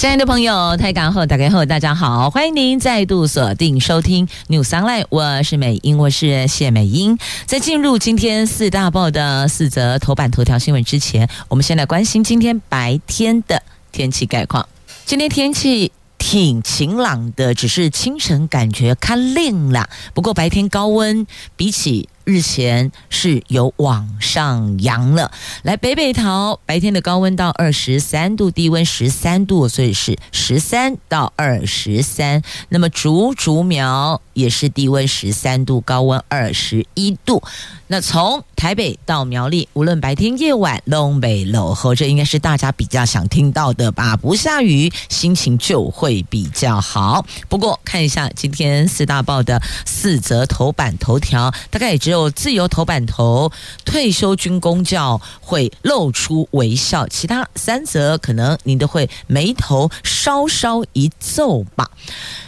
亲爱的朋友，台港后打开后，大家好，欢迎您再度锁定收听 News Online，我是美英，我是谢美英。在进入今天四大报的四则头版头条新闻之前，我们先来关心今天白天的天气概况。今天天气挺晴朗的，只是清晨感觉看冷了。不过白天高温比起日前是有往上扬了。来北北桃白天的高温到二十三度，低温十三度，所以是十三到二十三。那么竹竹苗也是低温十三度，高温二十一度。那从台北到苗栗，无论白天夜晚，东北落后，这应该是大家比较想听到的吧？不下雨，心情就会比较好。不过看一下今天四大报的四则头版头条，大概也只有自由头版头退休军公教会露出微笑，其他三则可能您都会眉头稍稍一皱吧。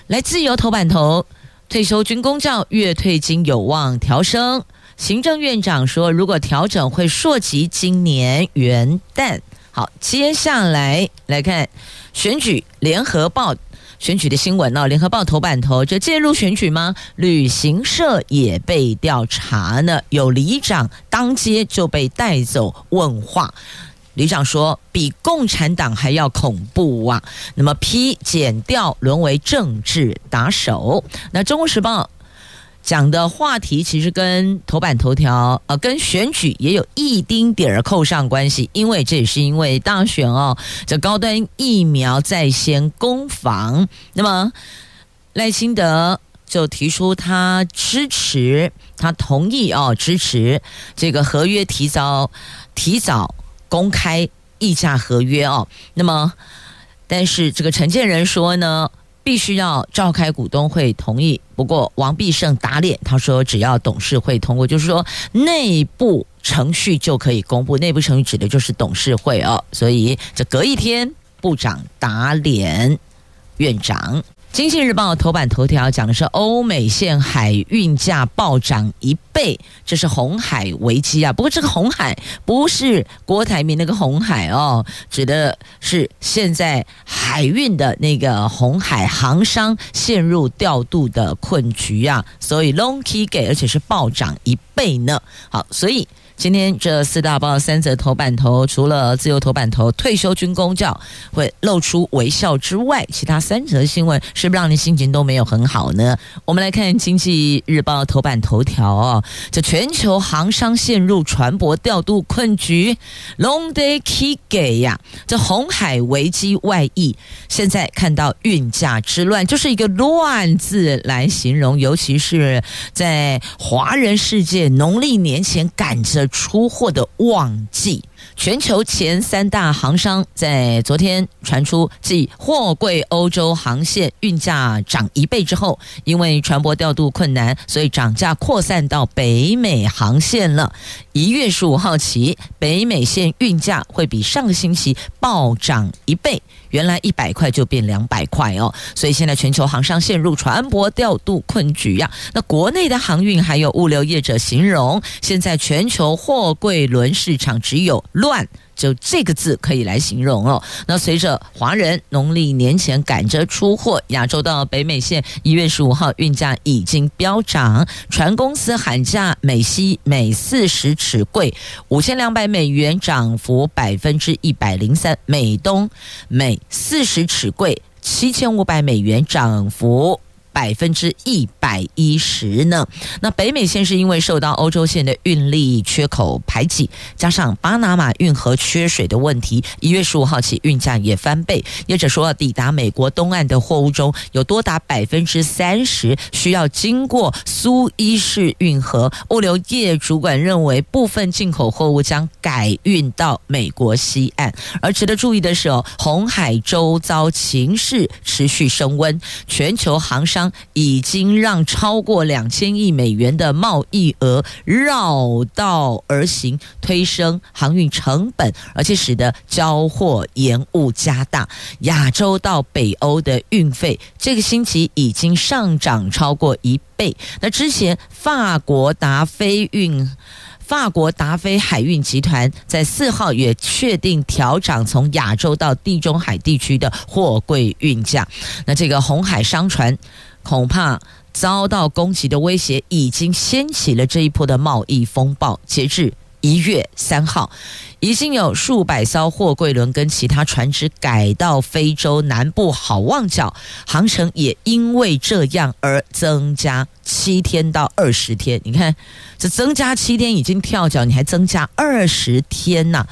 来，自由头版头退休军公教月退金有望调升。行政院长说，如果调整会涉及今年元旦。好，接下来来看选举，联合报选举的新闻哦。联合报头版头，这介入选举吗？旅行社也被调查呢，有里长当街就被带走问话。里长说，比共产党还要恐怖啊！那么批减掉沦为政治打手。那中国时报。讲的话题其实跟头版头条，呃，跟选举也有一丁点儿扣上关系，因为这也是因为大选哦，这高端疫苗在先攻防，那么赖清德就提出他支持，他同意哦，支持这个合约提早提早公开议价合约哦，那么但是这个承建人说呢，必须要召开股东会同意。不过王必胜打脸，他说只要董事会通过，就是说内部程序就可以公布。内部程序指的就是董事会哦，所以这隔一天，部长打脸院长。经济日报头版头条讲的是欧美线海运价暴涨一倍，这是红海危机啊！不过这个红海不是郭台铭那个红海哦，指的是现在海运的那个红海航商陷入调度的困局啊，所以 long key 给，而且是暴涨一倍呢。好，所以。今天这四大报三则头版头，除了自由头版头退休军公教会露出微笑之外，其他三则新闻是不是让你心情都没有很好呢？我们来看经济日报头版头条哦，这全球航商陷入船舶调度困局，long day key 给呀，这红海危机外溢，现在看到运价之乱，就是一个乱字来形容，尤其是在华人世界农历年前赶着。出货的旺季，全球前三大航商在昨天传出，继货柜欧洲航线运价涨一倍之后，因为船舶调度困难，所以涨价扩散到北美航线了。一月十五号起，北美线运价会比上个星期暴涨一倍。原来一百块就变两百块哦，所以现在全球航商陷入船舶调度困局呀。那国内的航运还有物流业者形容，现在全球货柜轮市场只有乱。就这个字可以来形容哦。那随着华人农历年前赶着出货，亚洲到北美线一月十五号运价已经飙涨，船公司喊价，美西每四十尺柜五千两百美元，涨幅百分之一百零三；美东每四十尺柜七千五百美元，涨幅。百分之一百一十呢。那北美线是因为受到欧洲线的运力缺口排挤，加上巴拿马运河缺水的问题，一月十五号起运价也翻倍。业者说，抵达美国东岸的货物中有多达百分之三十需要经过苏伊士运河。物流业主管认为，部分进口货物将改运到美国西岸。而值得注意的是哦，红海周遭情势持续升温，全球航商。已经让超过两千亿美元的贸易额绕道而行，推升航运成本，而且使得交货延误加大。亚洲到北欧的运费这个星期已经上涨超过一倍。那之前法国达飞运。法国达飞海运集团在四号也确定调涨从亚洲到地中海地区的货柜运价。那这个红海商船恐怕遭到攻击的威胁，已经掀起了这一波的贸易风暴。截至一月三号，已经有数百艘货柜轮跟其他船只改到非洲南部好望角，航程也因为这样而增加。七天到二十天，你看这增加七天已经跳脚，你还增加二十天呐、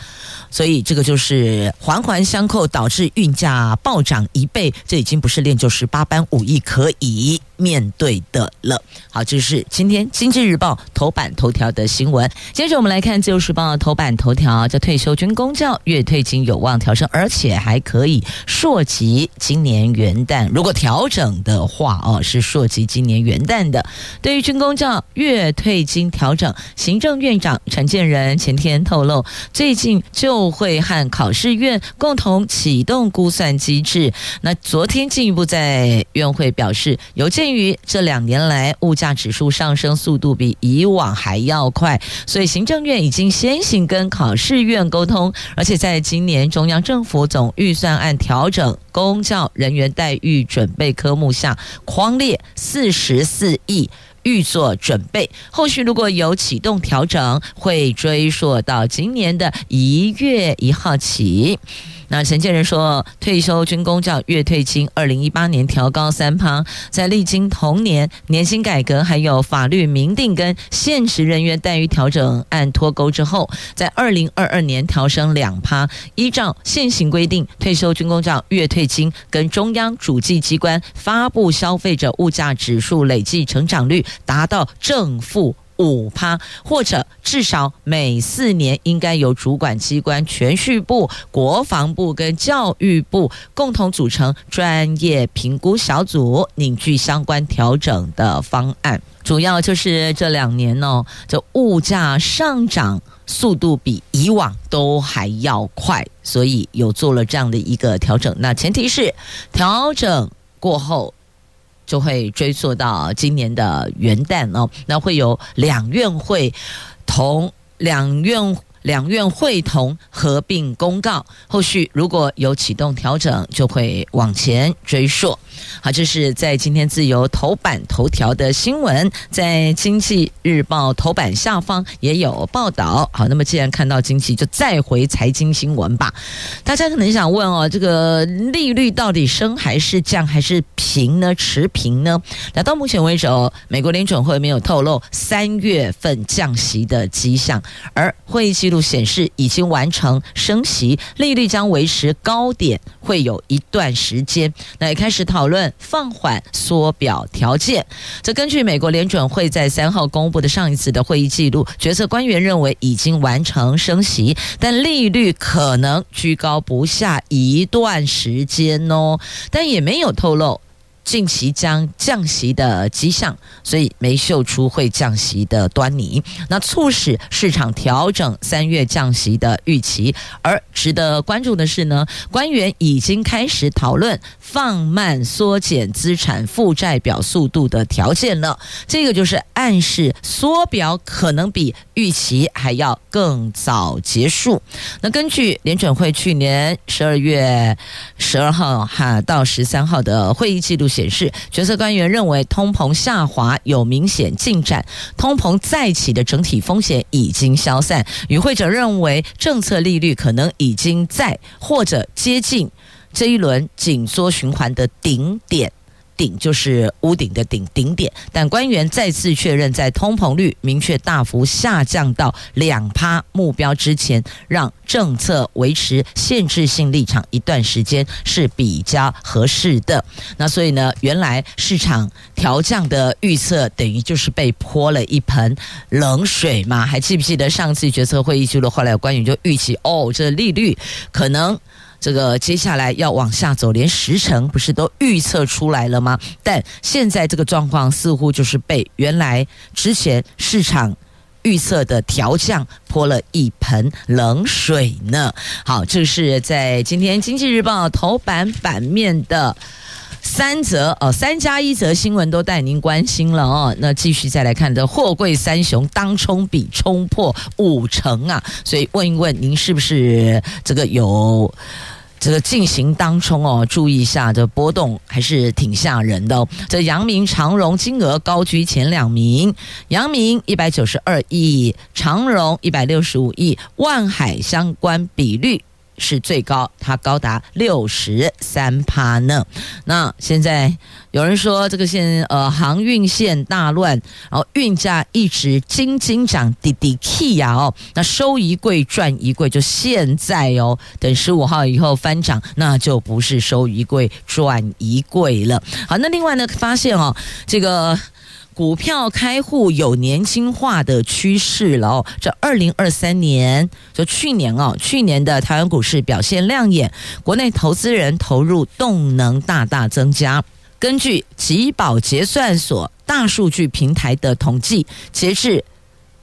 所以这个就是环环相扣，导致运价暴涨一倍，这已经不是练就十八般武艺可以面对的了。好，这是今天经济日报头版头条的新闻。接着我们来看自由时报头版头条，叫退休军公教月退金有望调升，而且还可以溯及今年元旦。如果调整的话，哦，是溯及今年元旦的。对于军公教月退金调整，行政院长陈建仁前天透露，最近就会和考试院共同启动估算机制。那昨天进一步在院会表示，有鉴于这两年来物价指数上升速度比以往还要快，所以行政院已经先行跟考试院院沟通，而且在今年中央政府总预算案调整公教人员待遇准备科目下，框列四十四亿。预做准备，后续如果有启动调整，会追溯到今年的一月一号起。那陈建仁说，退休军工教月退金，二零一八年调高三趴，在历经同年年薪改革，还有法律明定跟现实人员待遇调整案脱钩之后，在二零二二年调升两趴。依照现行规定，退休军工教月退金跟中央主计机关发布消费者物价指数累计成长率达到正负。五趴，或者至少每四年应该由主管机关銓叙部、国防部跟教育部共同组成专业评估小组，凝聚相关调整的方案。主要就是这两年哦，这物价上涨速度比以往都还要快，所以有做了这样的一个调整。那前提是调整过后。就会追溯到今年的元旦哦，那会有两院会同两院。两院会同合并公告，后续如果有启动调整，就会往前追溯。好，这是在今天自由头版头条的新闻，在经济日报头版下方也有报道。好，那么既然看到经济，就再回财经新闻吧。大家可能想问哦，这个利率到底升还是降，还是平呢？持平呢？那到目前为止哦，美国联准会没有透露三月份降息的迹象，而会议记录显示已经完成升息，利率将维持高点，会有一段时间。那也开始讨论放缓缩表条件。这根据美国联准会在三号公布的上一次的会议记录，决策官员认为已经完成升息，但利率可能居高不下一段时间哦，但也没有透露。近期将降息的迹象，所以没嗅出会降息的端倪，那促使市场调整三月降息的预期。而值得关注的是呢，官员已经开始讨论放慢缩减资产负债表速度的条件了。这个就是暗示缩表可能比预期还要更早结束。那根据联准会去年十二月十二号哈到十三号的会议记录。显显示，决策官员认为通膨下滑有明显进展，通膨再起的整体风险已经消散。与会者认为，政策利率可能已经在或者接近这一轮紧缩循环的顶点。顶就是屋顶的顶顶点，但官员再次确认，在通膨率明确大幅下降到两趴目标之前，让政策维持限制性立场一段时间是比较合适的。那所以呢，原来市场调降的预测等于就是被泼了一盆冷水嘛？还记不记得上次决策会议记录？后来官员就预期，哦，这利率可能。这个接下来要往下走，连时程不是都预测出来了吗？但现在这个状况似乎就是被原来之前市场预测的调降泼了一盆冷水呢。好，这是在今天《经济日报》头版版面的。三则哦，三加一则新闻都带您关心了哦。那继续再来看这货柜三雄当冲比冲破五成啊，所以问一问您是不是这个有这个进行当冲哦？注意一下，这波动还是挺吓人的。这阳明长荣金额高居前两名，阳明一百九十二亿，长荣一百六十五亿，万海相关比率。是最高，它高达六十三趴呢。那现在有人说这个线呃航运线大乱，然后运价一直斤斤涨，滴滴 key 呀哦，那收一柜赚一柜，就现在哦，等十五号以后翻涨，那就不是收一柜赚一柜了。好，那另外呢，发现哦，这个。股票开户有年轻化的趋势了。这二零二三年，就去年哦，去年的台湾股市表现亮眼，国内投资人投入动能大大增加。根据集宝结算所大数据平台的统计，截至。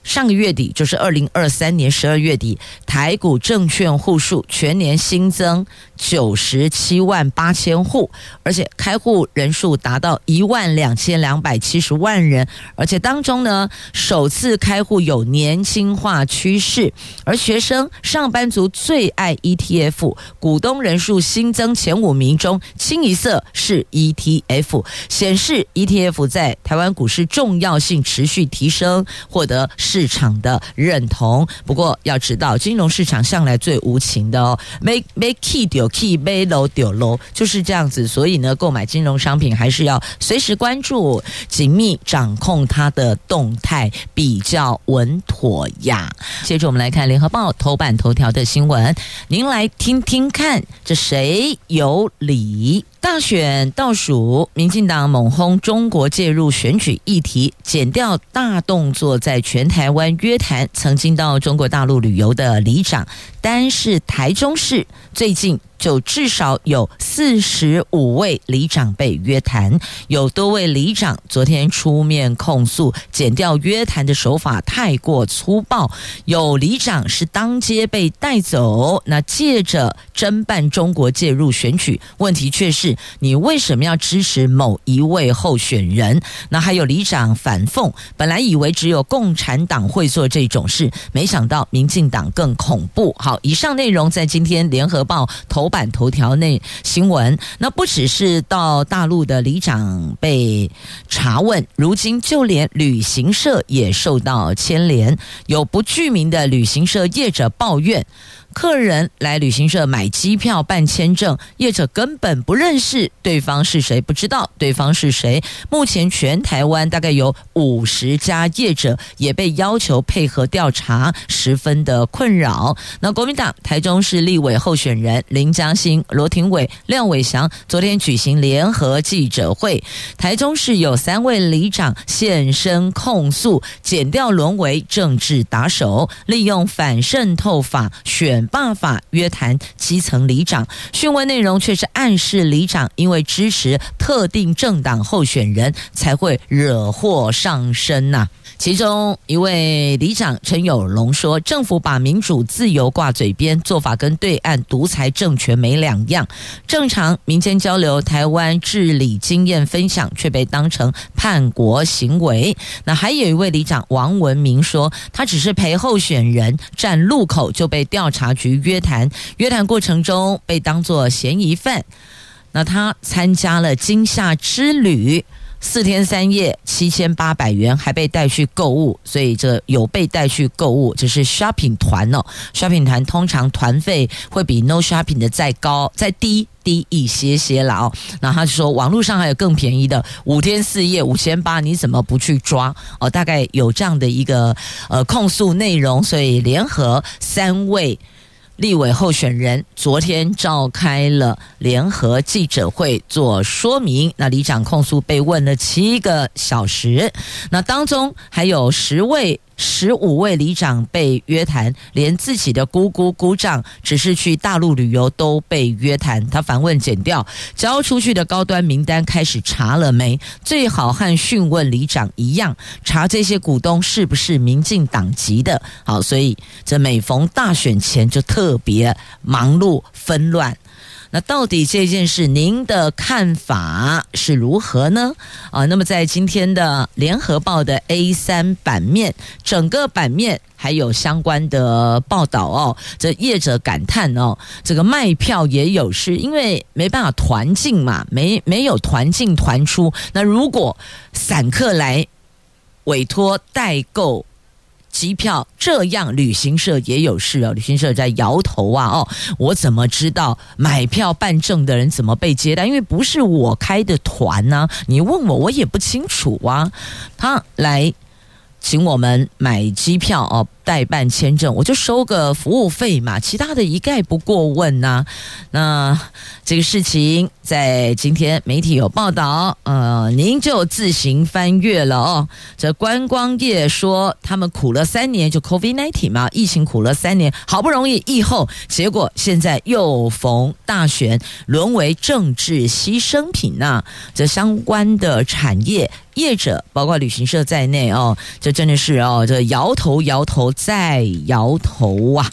上个月底就是二零二三年十二月底，台股证券户数全年新增九十七万八千户，而且开户人数达到一万两千两百七十万人，而且当中呢，首次开户有年轻化趋势，而学生、上班族最爱 ETF，股东人数新增前五名中，清一色是 ETF，显示 ETF 在台湾股市重要性持续提升，获得市场的认同，不过要知道，金融市场向来最无情的哦，没没 key 丢 key，没楼丢楼，就是这样子。所以呢，购买金融商品还是要随时关注，紧密掌控它的动态，比较稳妥呀。接着我们来看《联合报》头版头条的新闻，您来听听看，这谁有理？大选倒数，民进党猛轰中国介入选举议题，减掉大动作，在全台湾约谈曾经到中国大陆旅游的里长，单是台中市最近。就至少有四十五位里长被约谈，有多位里长昨天出面控诉，减掉约谈的手法太过粗暴，有里长是当街被带走。那借着侦办中国介入选举，问题却是你为什么要支持某一位候选人？那还有里长反讽，本来以为只有共产党会做这种事，没想到民进党更恐怖。好，以上内容在今天联合报头。版头条内新闻，那不只是到大陆的里长被查问，如今就连旅行社也受到牵连，有不具名的旅行社业者抱怨。客人来旅行社买机票办签证，业者根本不认识对方是谁，不知道对方是谁。目前全台湾大概有五十家业者也被要求配合调查，十分的困扰。那国民党台中市立委候选人林佳馨、罗廷伟、廖伟翔昨天举行联合记者会，台中市有三位里长现身控诉，减掉沦为政治打手，利用反渗透法选。办法约谈基层里长，讯问内容却是暗示里长因为支持特定政党候选人才会惹祸上身呐、其中一位里长陈有龙说：“政府把民主自由挂嘴边，做法跟对岸独裁政权没两样。正常民间交流台湾治理经验分享，却被当成叛国行为。”那还有一位里长王文明说：“他只是陪候选人站路口，就被调查局约谈，约谈过程中被当作嫌疑犯。那他参加了金厦之旅。”四天三夜，七千八百元，还被带去购物，所以这有被带去购物，这是 shopping 团哦。shopping 团通常团费会比 no shopping 的再高、再低低一些些了哦。那他就说，网络上还有更便宜的，五天四夜五千八，你怎么不去抓？哦，大概有这样的一个呃控诉内容，所以联合三位。立委候选人昨天召开了联合记者会做说明，那里长控诉被问了七个小时，那当中还有十位十五位里长被约谈，连自己的姑姑姑丈只是去大陆旅游都被约谈。他反问剪掉，交出去的高端名单开始查了没？最好和讯问里长一样，查这些股东是不是民进党籍的。好，所以这每逢大选前就特别忙碌纷乱。那到底这件事您的看法是如何呢？啊，那么在今天的联合报的 A 三版面，整个版面还有相关的报道哦。这业者感叹哦，这个卖票也有事，因为没办法团进嘛，没没有团进团出。那如果散客来委托代购。机票这样，旅行社也有事哦。旅行社在摇头啊！哦，我怎么知道买票办证的人怎么被接待？因为不是我开的团呢、你问我，我也不清楚啊。他来。请我们买机票哦，代办签证，我就收个服务费嘛，其他的一概不过问呐、那这个事情在今天媒体有报道，呃，您就自行翻阅了哦。这观光业说他们苦了三年，就 COVID-19 嘛，疫情苦了三年，好不容易疫后，结果现在又逢大选，沦为政治牺牲品呐、这相关的产业。业者包括旅行社在内哦，这真的是哦，这摇头摇头再摇头啊！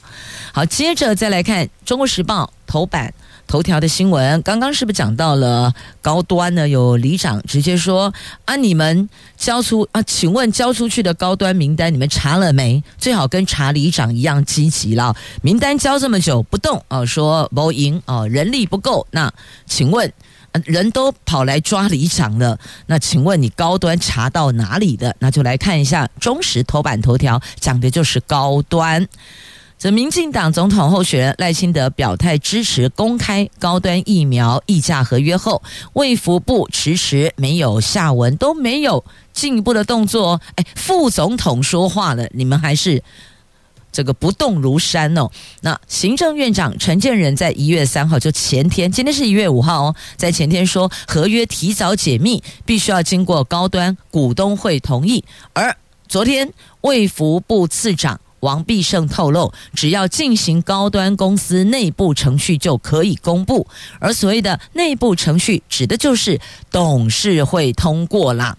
好，接着再来看《中国时报》头版头条的新闻。刚刚是不是讲到了高端呢？有里长直接说啊，你们交出啊，请问交出去的高端名单你们查了没？最好跟查里长一样积极了。名单交这么久不动哦，说不赢哦，人力不够。那请问？人都跑来抓里长了，那请问你高端查到哪里的？那就来看一下中时头版头条，讲的就是高端。这民进党总统候选人赖清德表态支持公开高端疫苗议价合约后，卫福部迟迟没有下文，都没有进一步的动作。哎，副总统说话了，你们还是？这个不动如山哦。那行政院长陈建仁在一月三号，就前天，今天是一月五号哦，在前天说合约提早解密，必须要经过高端股东会同意。而昨天卫福部次长王必胜透露，只要进行高端公司内部程序就可以公布。而所谓的内部程序，指的就是董事会通过啦。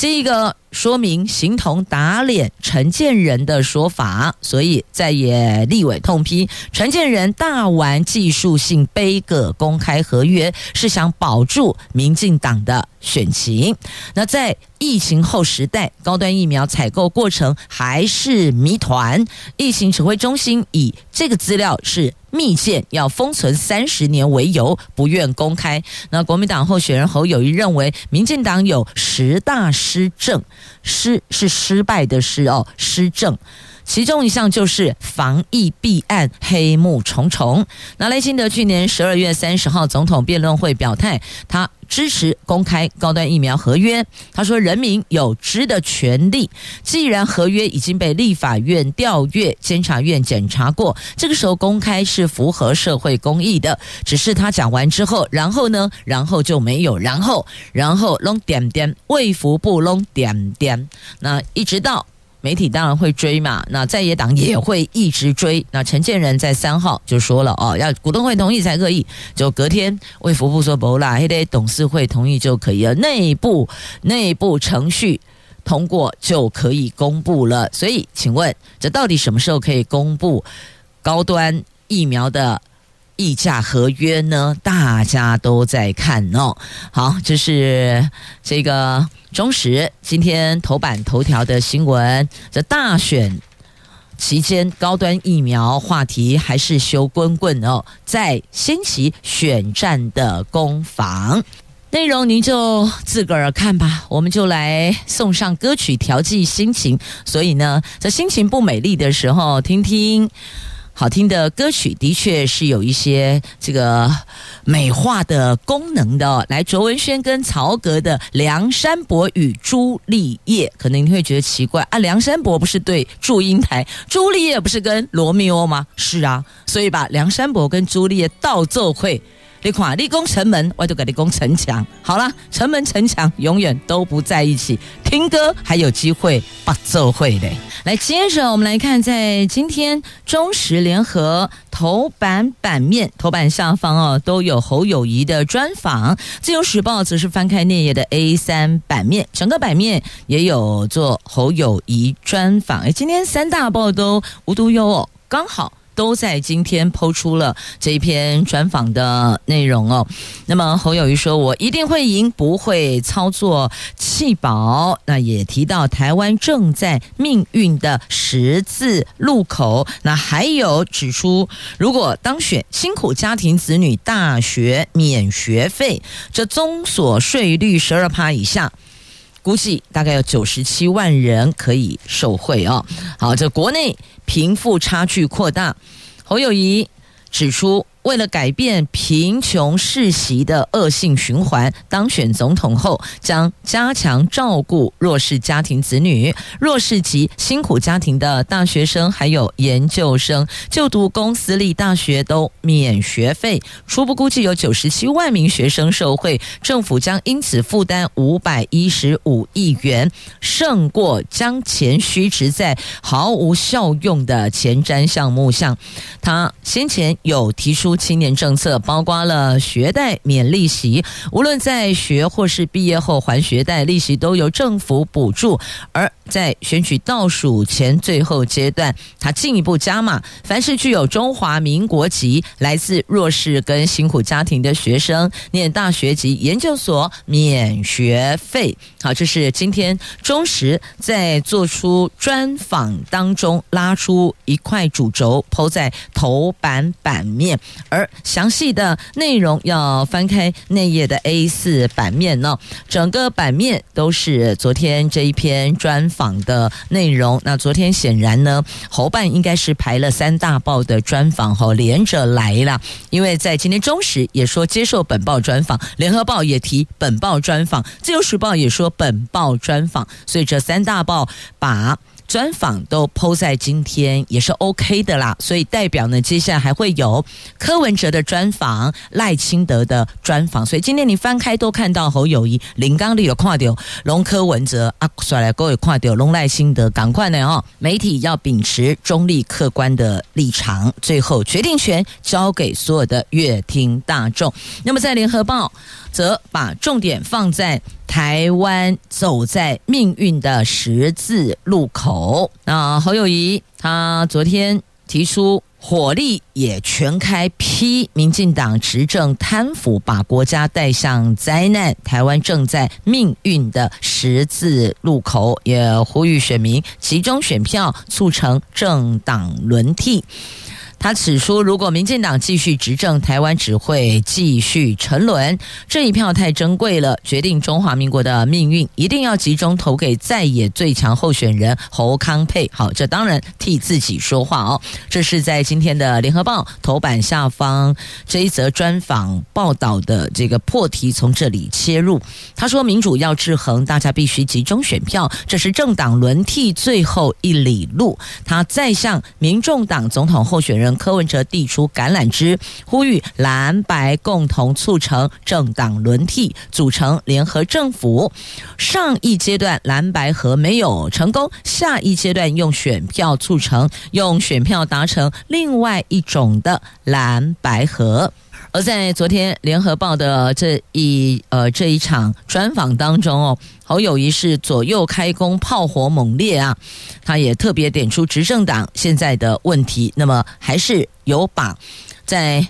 这个说明形同打脸陈建仁的说法，所以在野立委痛批陈建仁大玩技术性杯葛公开合约，是想保住民进党的选情。那在疫情后时代，高端疫苗采购过程还是谜团，疫情指挥中心以这个资料是。密件要封存三十年为由，不愿公开。那国民党候选人侯友谊认为，民进党有十大失政，失是失败的失哦，失政。其中一项就是防疫弊案黑幕重重。那赖清德去年十二月三十号总统辩论会表态，他支持公开高端疫苗合约。他说：“人民有知的权利。既然合约已经被立法院调阅、监察院检查过，这个时候公开是符合社会公义的。只是他讲完之后，然后呢？然后就没有然后，然后弄点点，卫福部拢点点。那一直到。”媒体当然会追嘛，那在野党也会一直追。那陈建仁在三号就说了哦，要股东会同意才可以。就隔天卫福部说不啦，还得董事会同意就可以了，内部内部程序通过就可以公布了。所以，请问这到底什么时候可以公布高端疫苗的？议价合约呢，大家都在看哦。好，这是这个中时今天头版头条的新闻。这大选期间，高端疫苗话题还是修滚滚哦，在掀起选战的攻防。内容您就自个儿看吧，我们就来送上歌曲调剂心情。所以呢，在心情不美丽的时候，听听。好听的歌曲的确是有一些这个美化的功能的哦。来，卓文萱跟曹格的《梁山伯与朱丽叶》，可能你会觉得奇怪啊，梁山伯不是对祝英台，朱丽叶不是跟罗密欧吗？是啊，所以把梁山伯跟朱丽叶倒奏会你看，立功城门，我就给你攻城墙。好了，城门城墙永远都不在一起。听歌还有机会不奏会的。来，接着我们来看，在今天中时联合头版版面头版下方哦，都有侯友谊的专访。自由时报则是翻开内页的 A 三版面，整个版面也有做侯友谊专访。哎，今天三大报都无独有偶，刚好。都在今天抛出了这一篇专访的内容哦。那么侯友谊说：“我一定会赢，不会操作弃保。”那也提到台湾正在命运的十字路口。那还有指出，如果当选，辛苦家庭子女大学免学费，这综所税率十二趴以下。估计大概有九十七万人可以受惠哦。好，这国内贫富差距扩大，侯友谊指出。为了改变贫穷世袭的恶性循环，当选总统后将加强照顾弱势家庭子女、弱势及辛苦家庭的大学生，还有研究生就读公私立大学都免学费。初步估计有九十七万名学生受惠，政府将因此负担五百一十五亿元，胜过将钱虚掷在毫无效用的前瞻项目上。他先前有提出。青年政策包括了学贷免利息，无论在学或是毕业后还学贷，利息都由政府补助。而在选举倒数前最后阶段，他进一步加码，凡是具有中华民国籍、来自弱势跟辛苦家庭的学生，念大学及研究所免学费。好，这是今天中时在做出专访当中拉出一块主轴，抛在头版版面。而详细的内容要翻开内页的 A 四版面呢，整个版面都是昨天这一篇专访的内容。那昨天显然呢，侯办应该是排了三大报的专访后连着来了，因为在今天中时也说接受本报专访，联合报也提本报专访，自由时报也说本报专访，所以这三大报把。专访都 po 在今天也是 OK 的啦，所以代表呢，接下来还会有柯文哲的专访、赖清德的专访，所以今天你翻开都看到侯友宜、林刚丽有看到龙柯文哲啊，甩来各位看到龙赖清德，赶快呢哦，媒体要秉持中立客观的立场，最后决定权交给所有的乐听大众。那么在联合报。则把重点放在台湾走在命运的十字路口。那侯友宜他昨天提出火力也全开批民进党执政贪腐，把国家带向灾难。台湾正在命运的十字路口，也呼吁选民集中选票，促成政党轮替。他指出，如果民进党继续执政，台湾只会继续沉沦。这一票太珍贵了，决定中华民国的命运，一定要集中投给在野最强候选人侯康沛。好，这当然替自己说话哦。这是在今天的联合报头版下方这一则专访报道的这个破题，从这里切入。他说，民主要制衡，大家必须集中选票，这是政党轮替最后一里路。他再向民众党总统候选人。柯文哲递出橄榄枝，呼吁蓝白共同促成政党轮替，组成联合政府。上一阶段蓝白合没有成功，下一阶段用选票促成，用选票达成另外一种的蓝白合。而在昨天联合报的这一呃这一场专访当中哦，侯友谊是左右开弓，炮火猛烈啊！他也特别点出执政党现在的问题，那么还是有把在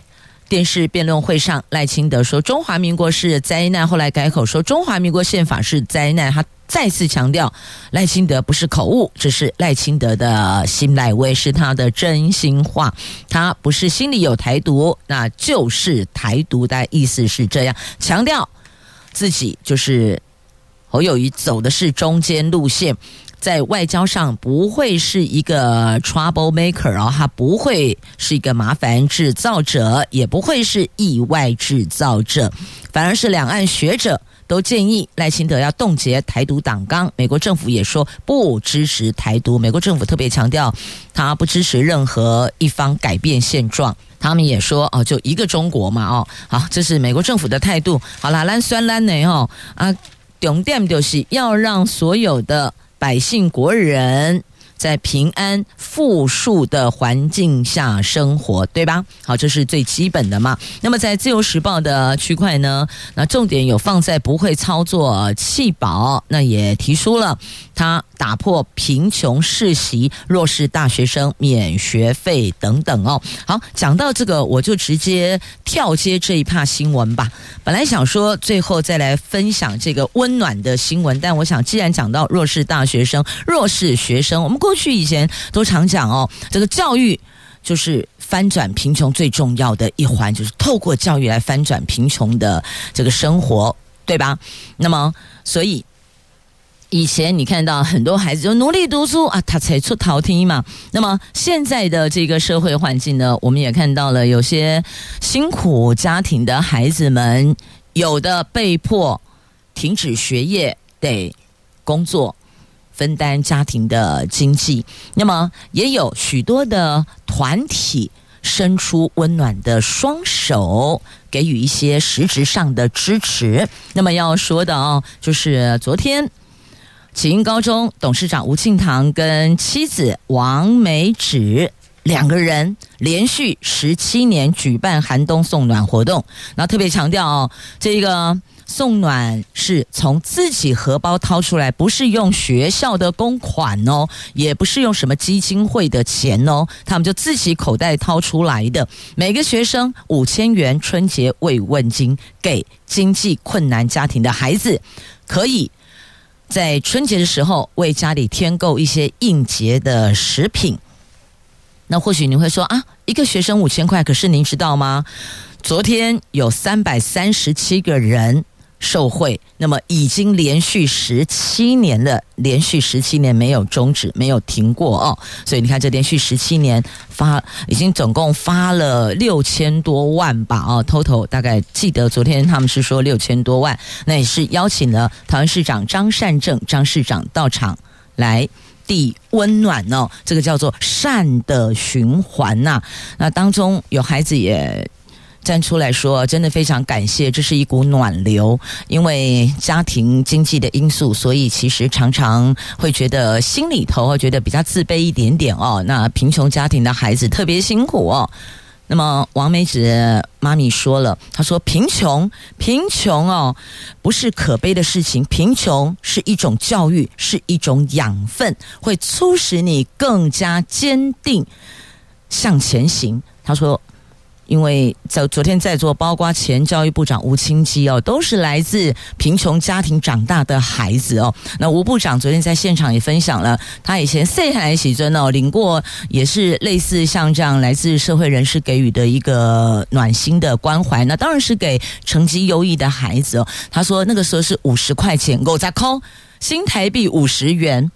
电视辩论会上赖清德说中华民国是灾难，后来改口说中华民国宪法是灾难，他。再次强调，赖清德不是口误，这是赖清德的心赖威，是他的真心话。他不是心里有台独，那就是台独的意思是这样，强调自己就是侯友宜走的是中间路线。在外交上不会是一个 trouble maker 哦，他不会是一个麻烦制造者，也不会是意外制造者，反而是两岸学者都建议赖清德要冻结台独党纲。美国政府也说不支持台独，美国政府特别强调，他不支持任何一方改变现状。他们也说哦，就一个中国嘛哦，好，这是美国政府的态度。好啦，咱酸咱呢哦啊，重点就是要让所有的百姓国人。在平安富庶的环境下生活，对吧？好，这是最基本的嘛。那么在自由时报的区块呢，那重点有放在不会操作弃保，那也提出了他打破贫穷世袭，弱势大学生免学费等等哦。好，讲到这个，我就直接跳接这一趴新闻吧。本来想说最后再来分享这个温暖的新闻，但我想既然讲到弱势大学生、弱势学生，我们过过去以前都常讲哦，这个教育就是翻转贫穷最重要的一环，就是透过教育来翻转贫穷的这个生活，对吧？那么，所以以前你看到很多孩子就努力读书啊，他才出头天嘛。那么现在的这个社会环境呢，我们也看到了有些辛苦家庭的孩子们，有的被迫停止学业，得工作。分担家庭的经济，那么也有许多的团体伸出温暖的双手，给予一些实质上的支持。那么要说的哦，就是昨天启英高中董事长吴庆堂跟妻子王美芷两个人连续十七年举办寒冬送暖活动，然后特别强调哦，这个。送暖是从自己荷包掏出来，不是用学校的公款哦，也不是用什么基金会的钱哦，他们就自己口袋掏出来的。每个学生五千元春节慰问金，给经济困难家庭的孩子，可以在春节的时候为家里添购一些应节的食品。那或许你会说啊，一个学生五千块，可是您知道吗？昨天有三百三十七个人。受贿，那么已经连续十七年了，连续十七年没有终止，没有停过哦。所以你看，这连续十七年发，已经总共发了六千多万吧？哦，total 大概记得昨天他们是说六千多万，那也是邀请了台湾市长张善政张市长到场来递温暖哦。这个叫做善的循环呐。那当中有孩子也。站出来说，真的非常感谢，这是一股暖流。因为家庭经济的因素，所以其实常常会觉得心里头会觉得比较自卑一点点哦。那贫穷家庭的孩子特别辛苦哦。那么王美子妈咪说了，她说贫穷，贫穷哦，不是可悲的事情，贫穷是一种教育，是一种养分，会促使你更加坚定向前行。她说。因为在昨天在座，包括前教育部长吴清基哦，都是来自贫穷家庭长大的孩子哦。那吴部长昨天在现场也分享了，他以前岁海喜尊哦，领过也是类似像这样来自社会人士给予的一个暖心的关怀。那当然是给成绩优异的孩子哦。他说那个时候是五十块钱，我在扣新台币五十元。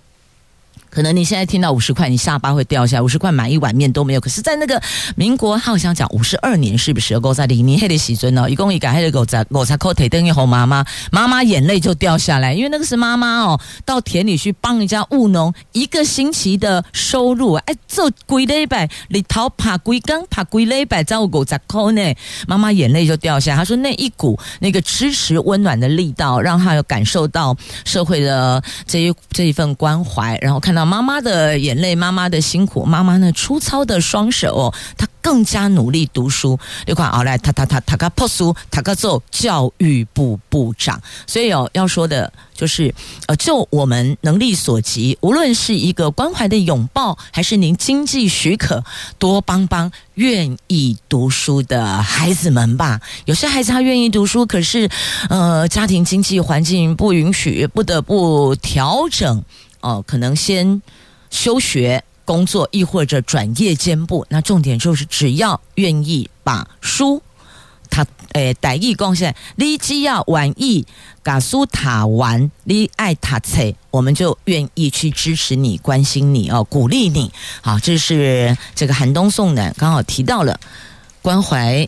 可能你现在听到五十块，你下巴会掉下来。五十块买一碗面都没有。可是，在那个民国，好像讲五十二年，是不是？狗在里面黑的喜尊哦，一共一改黑的狗在狗在扣腿等于哄妈妈，妈妈眼泪就掉下来，因为那个是妈妈哦，到田里去帮人家务农，一个星期的收入，哎，这贵了一百，里头爬龟缸爬龟了一百，照顾狗在扣呢，妈妈眼泪就掉下来。他说那一股那个支持温暖的力道，让他有感受到社会的这一这一份关怀，然后看到。妈妈的眼泪，妈妈的辛苦，妈妈那粗糙的双手，她更加努力读书。你看，后来他他他他个破书，他个做教育部部长。所以哦，要说的就是，呃，就我们能力所及，无论是一个关怀的拥抱，还是您经济许可，多帮帮愿意读书的孩子们吧。有些孩子他愿意读书，可是呃，家庭经济环境不允许，不得不调整。哦，可能先休学工作，亦或者转业兼部。那重点就是，只要愿意把书他诶，台语讲起来，你只要愿意嘎苏塔完，你爱塔菜，我们就愿意去支持你、关心你哦，鼓励你。好，这是这个寒冬送暖，刚好提到了关怀、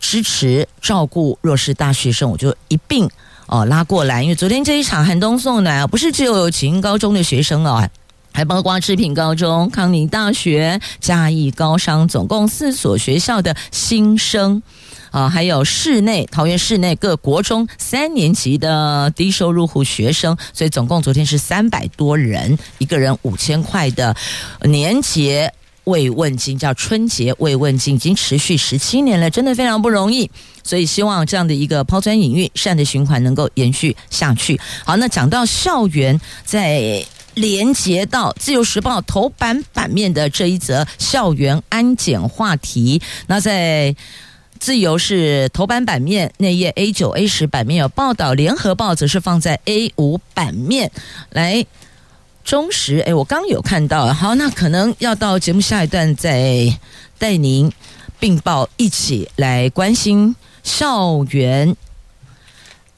支持、照顾弱势大学生，我就一并哦拉过来。因为昨天这一场寒冬送暖啊，不是只有启英高中的学生哦。还包括志品高中、康宁大学、嘉义高商，总共四所学校的新生啊，还有市内桃园市内各国中三年级的低收入户学生，所以总共昨天是三百多人，一个人五千块的年节慰问金，叫春节慰问金，已经持续十七年了，真的非常不容易。所以希望这样的一个抛砖引玉、善的循环能够延续下去。好，那讲到校园在。连接到《自由时报》头版版面的这一则校园安检话题，那在《自由》是头版版面那页 A 九、A 十版面有报道，《联合报》则是放在 A 五版面来。中时，哎，我刚有看到，好，那可能要到节目下一段再带您并报一起来关心校园。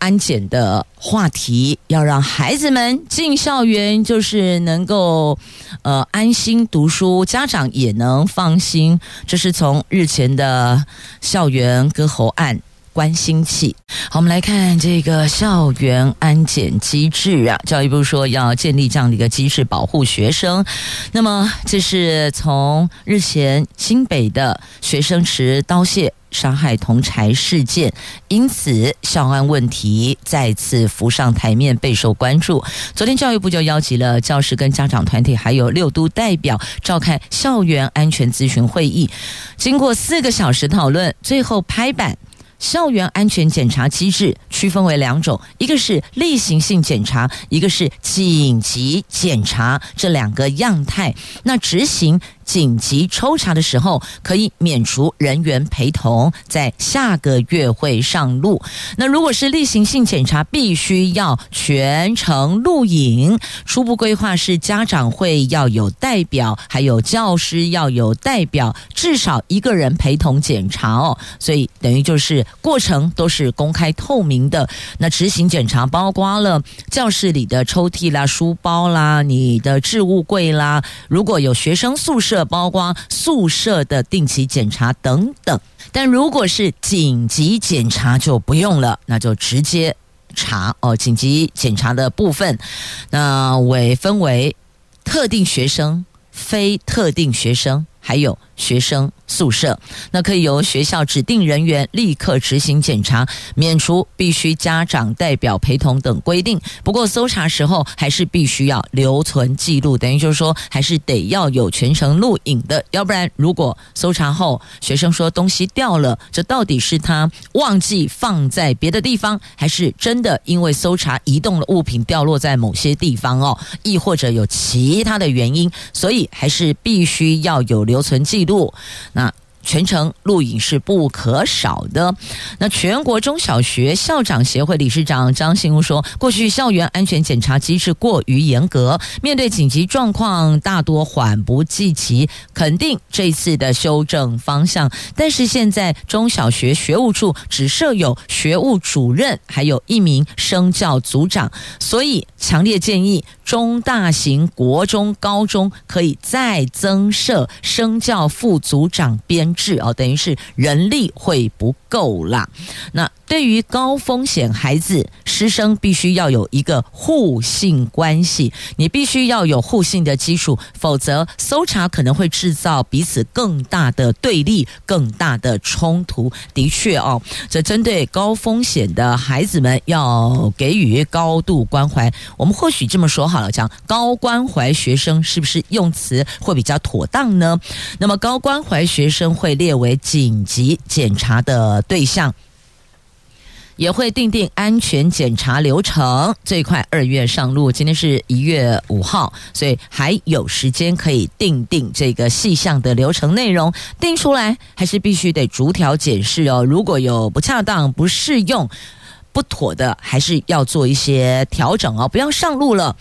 安检的话题，要让孩子们进校园，就是能够呃安心读书，家长也能放心。这是从日前的校园割喉案关心起。好，我们来看这个校园安检机制啊，教育部说要建立这样的一个机制，保护学生。那么，这是从日前新北的学生持刀械。伤害同柴事件，因此校安问题再次浮上台面，备受关注。昨天教育部就邀集了教师跟家长团体，还有六都代表召开校园安全咨询会议，经过四个小时讨论，最后拍板。校园安全检查机制区分为两种，一个是例行性检查，一个是紧急检查，这两个样态。那执行紧急抽查的时候，可以免除人员陪同，在下个月会上路。那如果是例行性检查，必须要全程录影。初步规划是家长会要有代表，还有教师要有代表，至少一个人陪同检查哦。所以等于就是。过程都是公开透明的。那执行检查包括了教室里的抽屉啦、书包啦、你的置物柜啦。如果有学生宿舍，包括宿舍的定期检查等等。但如果是紧急检查就不用了，那就直接查哦。紧急检查的部分，那为分为特定学生、非特定学生，还有学生。宿舍，那可以由学校指定人员立刻执行检查，免除必须家长代表陪同等规定。不过搜查时候还是必须要留存记录，等于就是说还是得要有全程录影的，要不然如果搜查后学生说东西掉了，这到底是他忘记放在别的地方，还是真的因为搜查移动了物品掉落在某些地方哦？亦或者有其他的原因，所以还是必须要有留留存记录。那全程录影是不可少的。那全国中小学校长协会理事长张信吾说，过去校园安全检查机制过于严格，面对紧急状况大多缓不济急，肯定这次的修正方向。但是现在中小学学务处只设有学务主任，还有一名生教组长，所以强烈建议。中大型国中、高中可以再增设生教副组长编制哦，等于是人力会不够啦。那对于高风险孩子，师生必须要有一个互信关系，你必须要有互信的基础，否则搜查可能会制造彼此更大的对立、更大的冲突。的确哦，这针对高风险的孩子们要给予高度关怀。我们或许这么说哈。好了，讲高关怀学生是不是用词会比较妥当呢？那么高关怀学生会列为紧急检查的对象，也会订定安全检查流程，最快二月上路。今天是一月五号，所以还有时间可以订定这个细项的流程内容，定出来还是必须得逐条检视哦。如果有不恰当、不适用、不妥的，还是要做一些调整哦，不要上路了。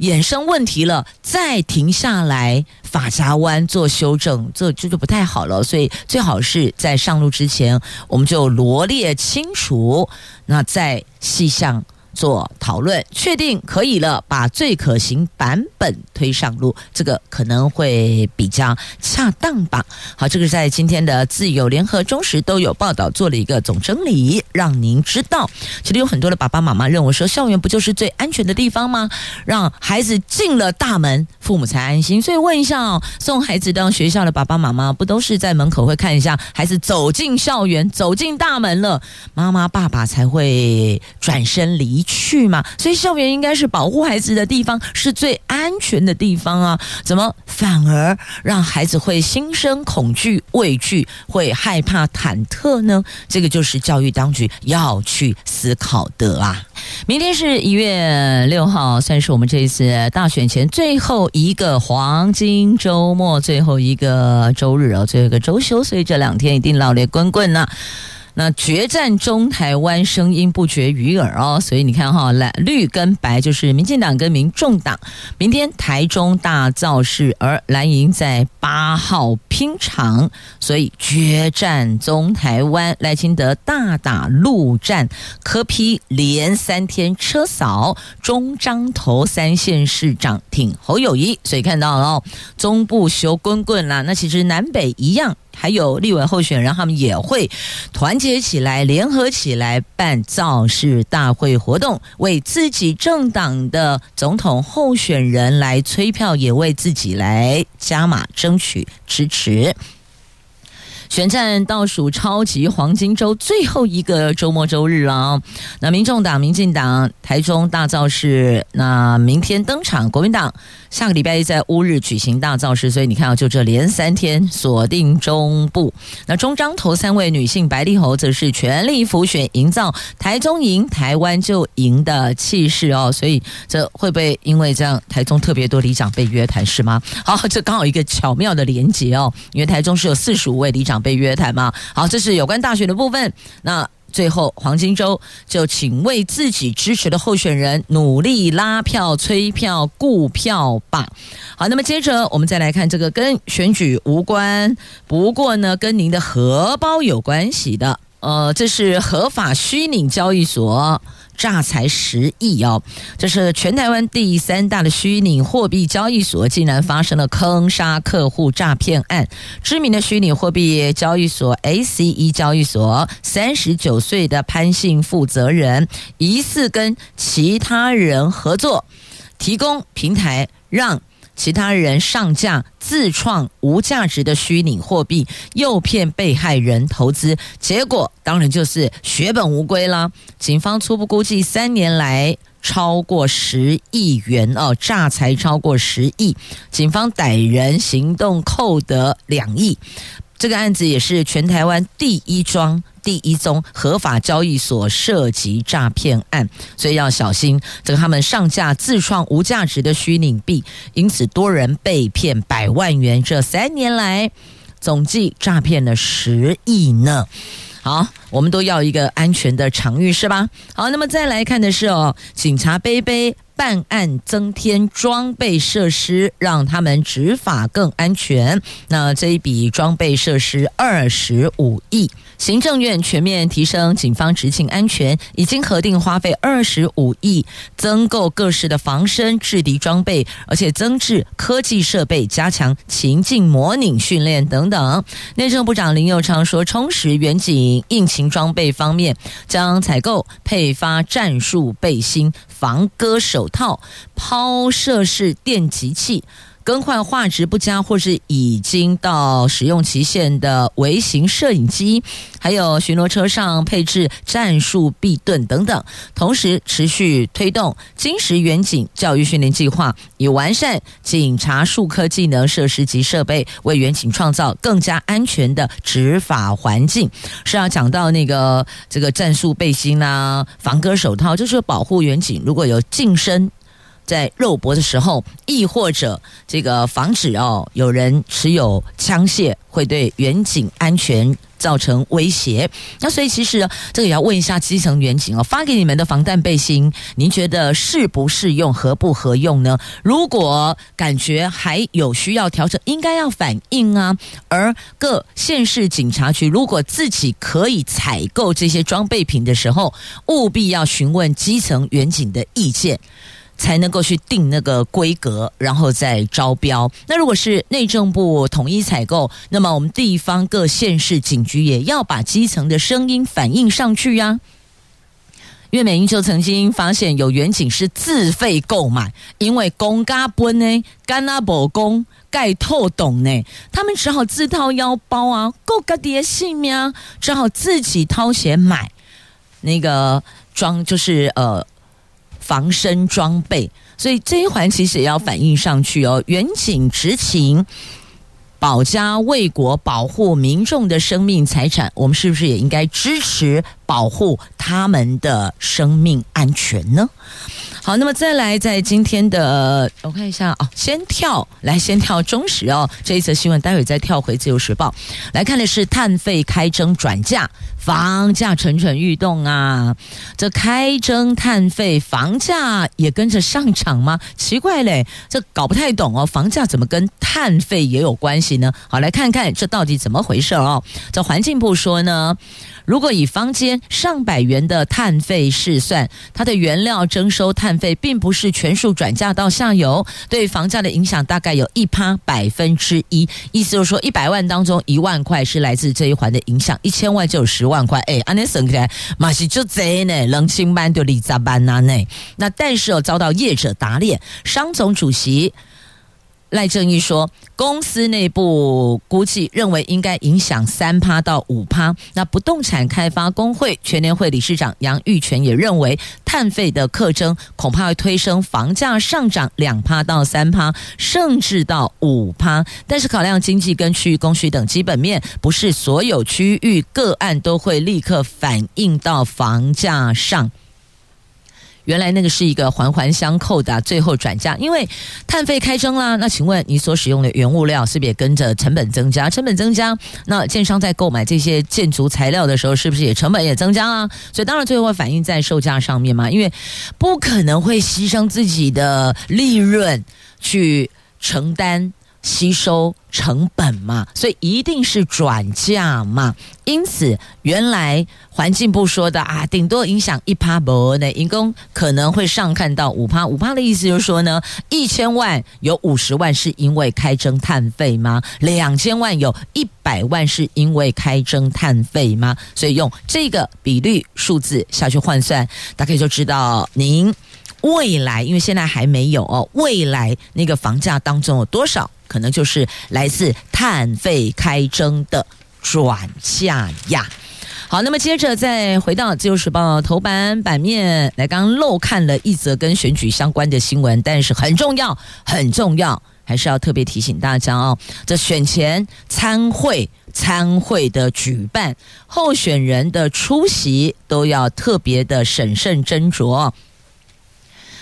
衍生问题了，再停下来法夹弯做修正，这这就不太好了。所以最好是在上路之前，我们就罗列清楚，那再细项。做讨论，确定可以了，把最可行版本推上路，这个可能会比较恰当吧。好，这个在今天的自由联合中时都有报道，做了一个总整理，让您知道。其实有很多的爸爸妈妈认为说，校园不就是最安全的地方吗？让孩子进了大门，父母才安心。所以问一下哦，送孩子到学校的爸爸妈妈，不都是在门口会看一下孩子走进校园，走进大门了，妈妈爸爸才会转身离去嘛，所以校园应该是保护孩子的地方，是最安全的地方啊！怎么反而让孩子会心生恐惧、畏惧，会害怕、忐忑呢？这个就是教育当局要去思考的啊！明天是一月六号，算是我们这一次大选前最后一个黄金周末，最后一个周日哦，最后一个周休，所以这两天一定老烈滚滚呢。那决战中台湾声音不绝于耳哦，所以你看哈，蓝绿跟白就是民进党跟民众党。明天台中大造势，而蓝营在八号拼场，所以决战中台湾，赖清德大打陆战，柯批连三天车扫中彰投三县市长挺侯友谊，所以看到了哦，中部修滚滚啦，那其实南北一样。还有立委候选人，他们也会团结起来，联合起来办造势大会活动，为自己政党的总统候选人来催票，也为自己来加码争取支持。选战倒数超级黄金周最后一个周末周日了啊，那民众党、民进党台中大造势，那明天登场，国民党下个礼拜一在乌日举行大造势，所以你看啊，就这连三天锁定中部。那中彰投三位女性白丽侯则是全力辅选，营造台中赢、台湾就赢的气势哦。所以这会不会因为这样，台中特别多里长被约谈是吗？好，这刚好一个巧妙的连结哦，因为台中是有四十五位里长。被约谈吗？好，这是有关大选的部分。那最后黄金周就请为自己支持的候选人努力拉票、催票、顾票吧。好，那么接着我们再来看这个跟选举无关，不过呢跟您的荷包有关系的。呃，这是合法虚拟交易所。诈财十亿哦！这是全台湾第三大的虚拟货币交易所，竟然发生了坑杀客户诈骗案。知名的虚拟货币交易所 ACE 交易所，三十九岁的潘姓负责人，疑似跟其他人合作，提供平台让。其他人上架自创无价值的虚拟货币，诱骗被害人投资，结果当然就是血本无归啦。警方初步估计，三年来超过十亿元哦，诈财超过十亿，警方逮人行动扣得两亿。这个案子也是全台湾第一桩、第一宗合法交易所涉及诈骗案，所以要小心。这个他们上架自创无价值的虚拟币，因此多人被骗百万元。这三年来，总计诈骗了十亿呢。好，我们都要一个安全的场域，是吧？好，那么再来看的是哦，警察杯杯。办案增添装备设施，让他们执法更安全。那这一笔装备设施二十五亿，行政院全面提升警方执勤安全，已经核定花费二十五亿，增购各式的防身制敌装备，而且增置科技设备，加强情境模拟训练等等。内政部长林佑昌说，充实员警应勤装备方面，将采购配发战术背心。防割手套、抛射式电极器、更换画质不佳或是已经到使用期限的微型摄影机，还有巡逻车上配置战术避盾等等。同时，持续推动金石远景教育训练计划，以完善警察术科技能设施及设备，为远景创造更加安全的执法环境。是要讲到那个这个战术背心啊、防割手套，就是保护远景如果有近身。在肉搏的时候，亦或者这个防止哦有人持有枪械会对远景安全造成威胁。那所以其实这个也要问一下基层远景哦，发给你们的防弹背心，您觉得适不适用、合不合用呢？如果感觉还有需要调整，应该要反映啊。而各县市警察局如果自己可以采购这些装备品的时候，务必要询问基层远景的意见。才能够去定那个规格，然后再招标。那如果是内政部统一采购，那么我们地方各县市警局也要把基层的声音反映上去呀、啊。因为美英就曾经发现有员警是自费购买，因为公家不呢，干那不公盖透懂呢，他们只好自掏腰包啊，够个爹性命，只好自己掏钱买那个装，就是呃。防身装备，所以这一环其实也要反映上去哦。远警执勤，保家卫国，保护民众的生命财产，我们是不是也应该支持保护他们的生命安全呢？好，那么再来，在今天的我看一下哦，先跳来，先跳中时哦，这一则新闻，待会再跳回自由时报来看的是碳费开征转嫁，房价蠢蠢欲动啊！这开征碳费，房价也跟着上涨吗？奇怪嘞，这搞不太懂哦，房价怎么跟碳费也有关系呢？好，来看看这到底怎么回事哦。这环境部说呢。如果以坊间上百元的碳费试算，它的原料征收碳费并不是全数转嫁到下游，对房价的影响大概有一趴百分之一。意思就是说，一百万当中一万块是来自这一环的影响，一千万就有十万块。哎，安尼省起来，马西就贼呢，冷清班就里杂班呐呢。那但是哦，遭到业者打脸，商总主席。赖正鎰说，公司内部估计认为应该影响三趴到五趴。那不动产开发工会全联会理事长杨玉泉也认为，碳费的课征恐怕会推升房价上涨两趴到三趴，甚至到五趴。但是考量经济跟区域供需等基本面，不是所有区域个案都会立刻反映到房价上。原来那个是一个环环相扣的，最后转嫁，因为碳费开征啦。那请问你所使用的原物料是不是也跟着成本增加？成本增加，那建商在购买这些建筑材料的时候，是不是也成本也增加啊？所以当然最后会反映在售价上面嘛，因为不可能会牺牲自己的利润去承担。吸收成本嘛，所以一定是转嫁嘛。因此，原来环境部说的啊，顶多影响一趴不呢，一共可能会上看到五趴。五趴的意思就是说呢，一千万有五十万是因为开征碳费吗？两千万有一百万是因为开征碳费吗？所以用这个比率数字下去换算，大概就知道您未来，因为现在还没有哦，未来那个房价当中有多少？可能就是来自碳费开征的转嫁呀。好，那么接着再回到《自由时报》头版版面来，刚刚漏看了一则跟选举相关的新闻，但是很重要，很重要，还是要特别提醒大家哦。这选前参会、参会的举办，候选人的出席都要特别的审慎斟酌。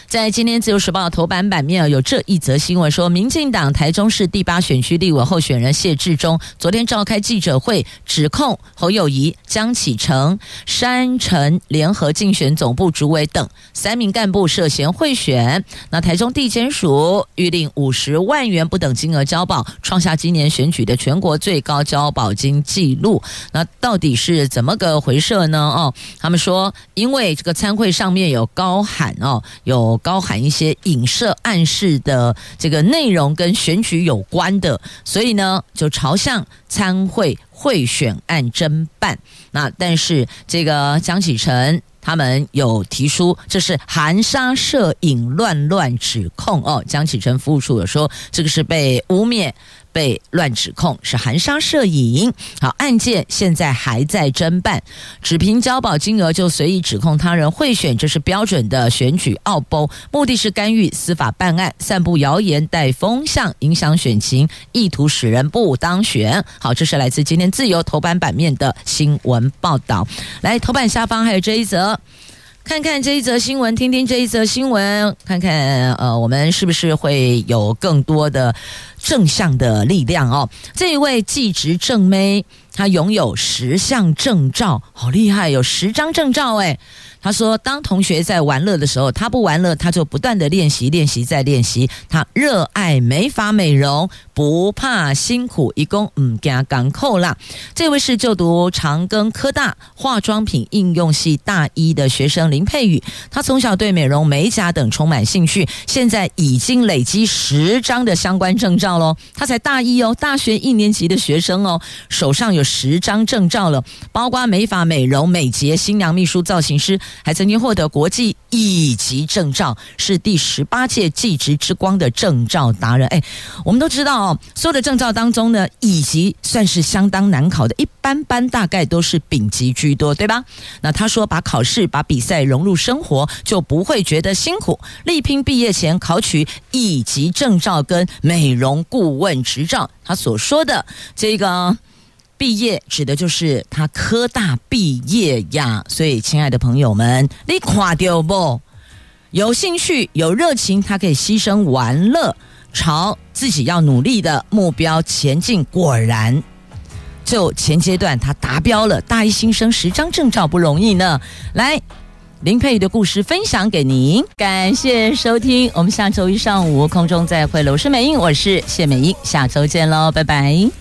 在今天《自由时报》头版版面有这一则新闻，说民进党台中市第八选区立委候选人谢志忠昨天召开记者会，指控侯友谊、江启臣、山城联合竞选总部主委等三名干部涉嫌贿选。那台中地检署预定五十万元不等金额交保，创下今年选举的全国最高交保金纪录。那到底是怎么个回事呢？哦，他们说，因为这个参会上面有高喊哦，有。高喊一些影射暗示的这个内容跟选举有关的，所以呢，就朝向参会贿选案侦办。那但是这个江启臣他们有提出，这是含沙射影、乱乱指控哦。江启臣服务处有说，这个是被污蔑。被乱指控是含沙射影，好，案件现在还在侦办，只凭交保金额就随意指控他人贿选，这是标准的选举奥步，目的是干预司法办案，散布谣言，带风向，影响选情，意图使人不当选。好，这是来自今天自由头版版面的新闻报道。来，头版下方还有这一则。看看这一则新闻，听听这一则新闻，看看呃，我们是不是会有更多的正向的力量哦。这一位技职正妹，她拥有十项证照，好厉害，有十张证照诶。他说：“当同学在玩乐的时候，他不玩乐，他就不断的练习，练习再练习。他热爱美发美容，不怕辛苦，一共唔惊港扣啦。”这位是就读长庚科大化妆品应用系大一的学生林佩宇。他从小对美容、美甲等充满兴趣，现在已经累积十张的相关证照喽。他才大一哦，大学一年级的学生哦，手上有十张证照了，包括美发美容、美睫、新娘秘书、造型师。还曾经获得国际乙级证照，是第十八届技职之光的证照达人。哎，我们都知道哦，所有的证照当中呢，乙级算是相当难考的，一般般大概都是丙级居多，对吧？那他说，把考试、把比赛融入生活，就不会觉得辛苦。力拼毕业前考取乙级证照跟美容顾问执照，他所说的这个。毕业指的就是他科大毕业呀，所以亲爱的朋友们，你垮掉不？有兴趣、有热情，他可以牺牲玩乐，朝自己要努力的目标前进。果然，就前阶段他达标了，大一新生十张证照不容易呢。来，林佩瑜的故事分享给您，感谢收听，我们下周一上午空中再会。我是美英，我是谢美英，下周见喽，拜拜。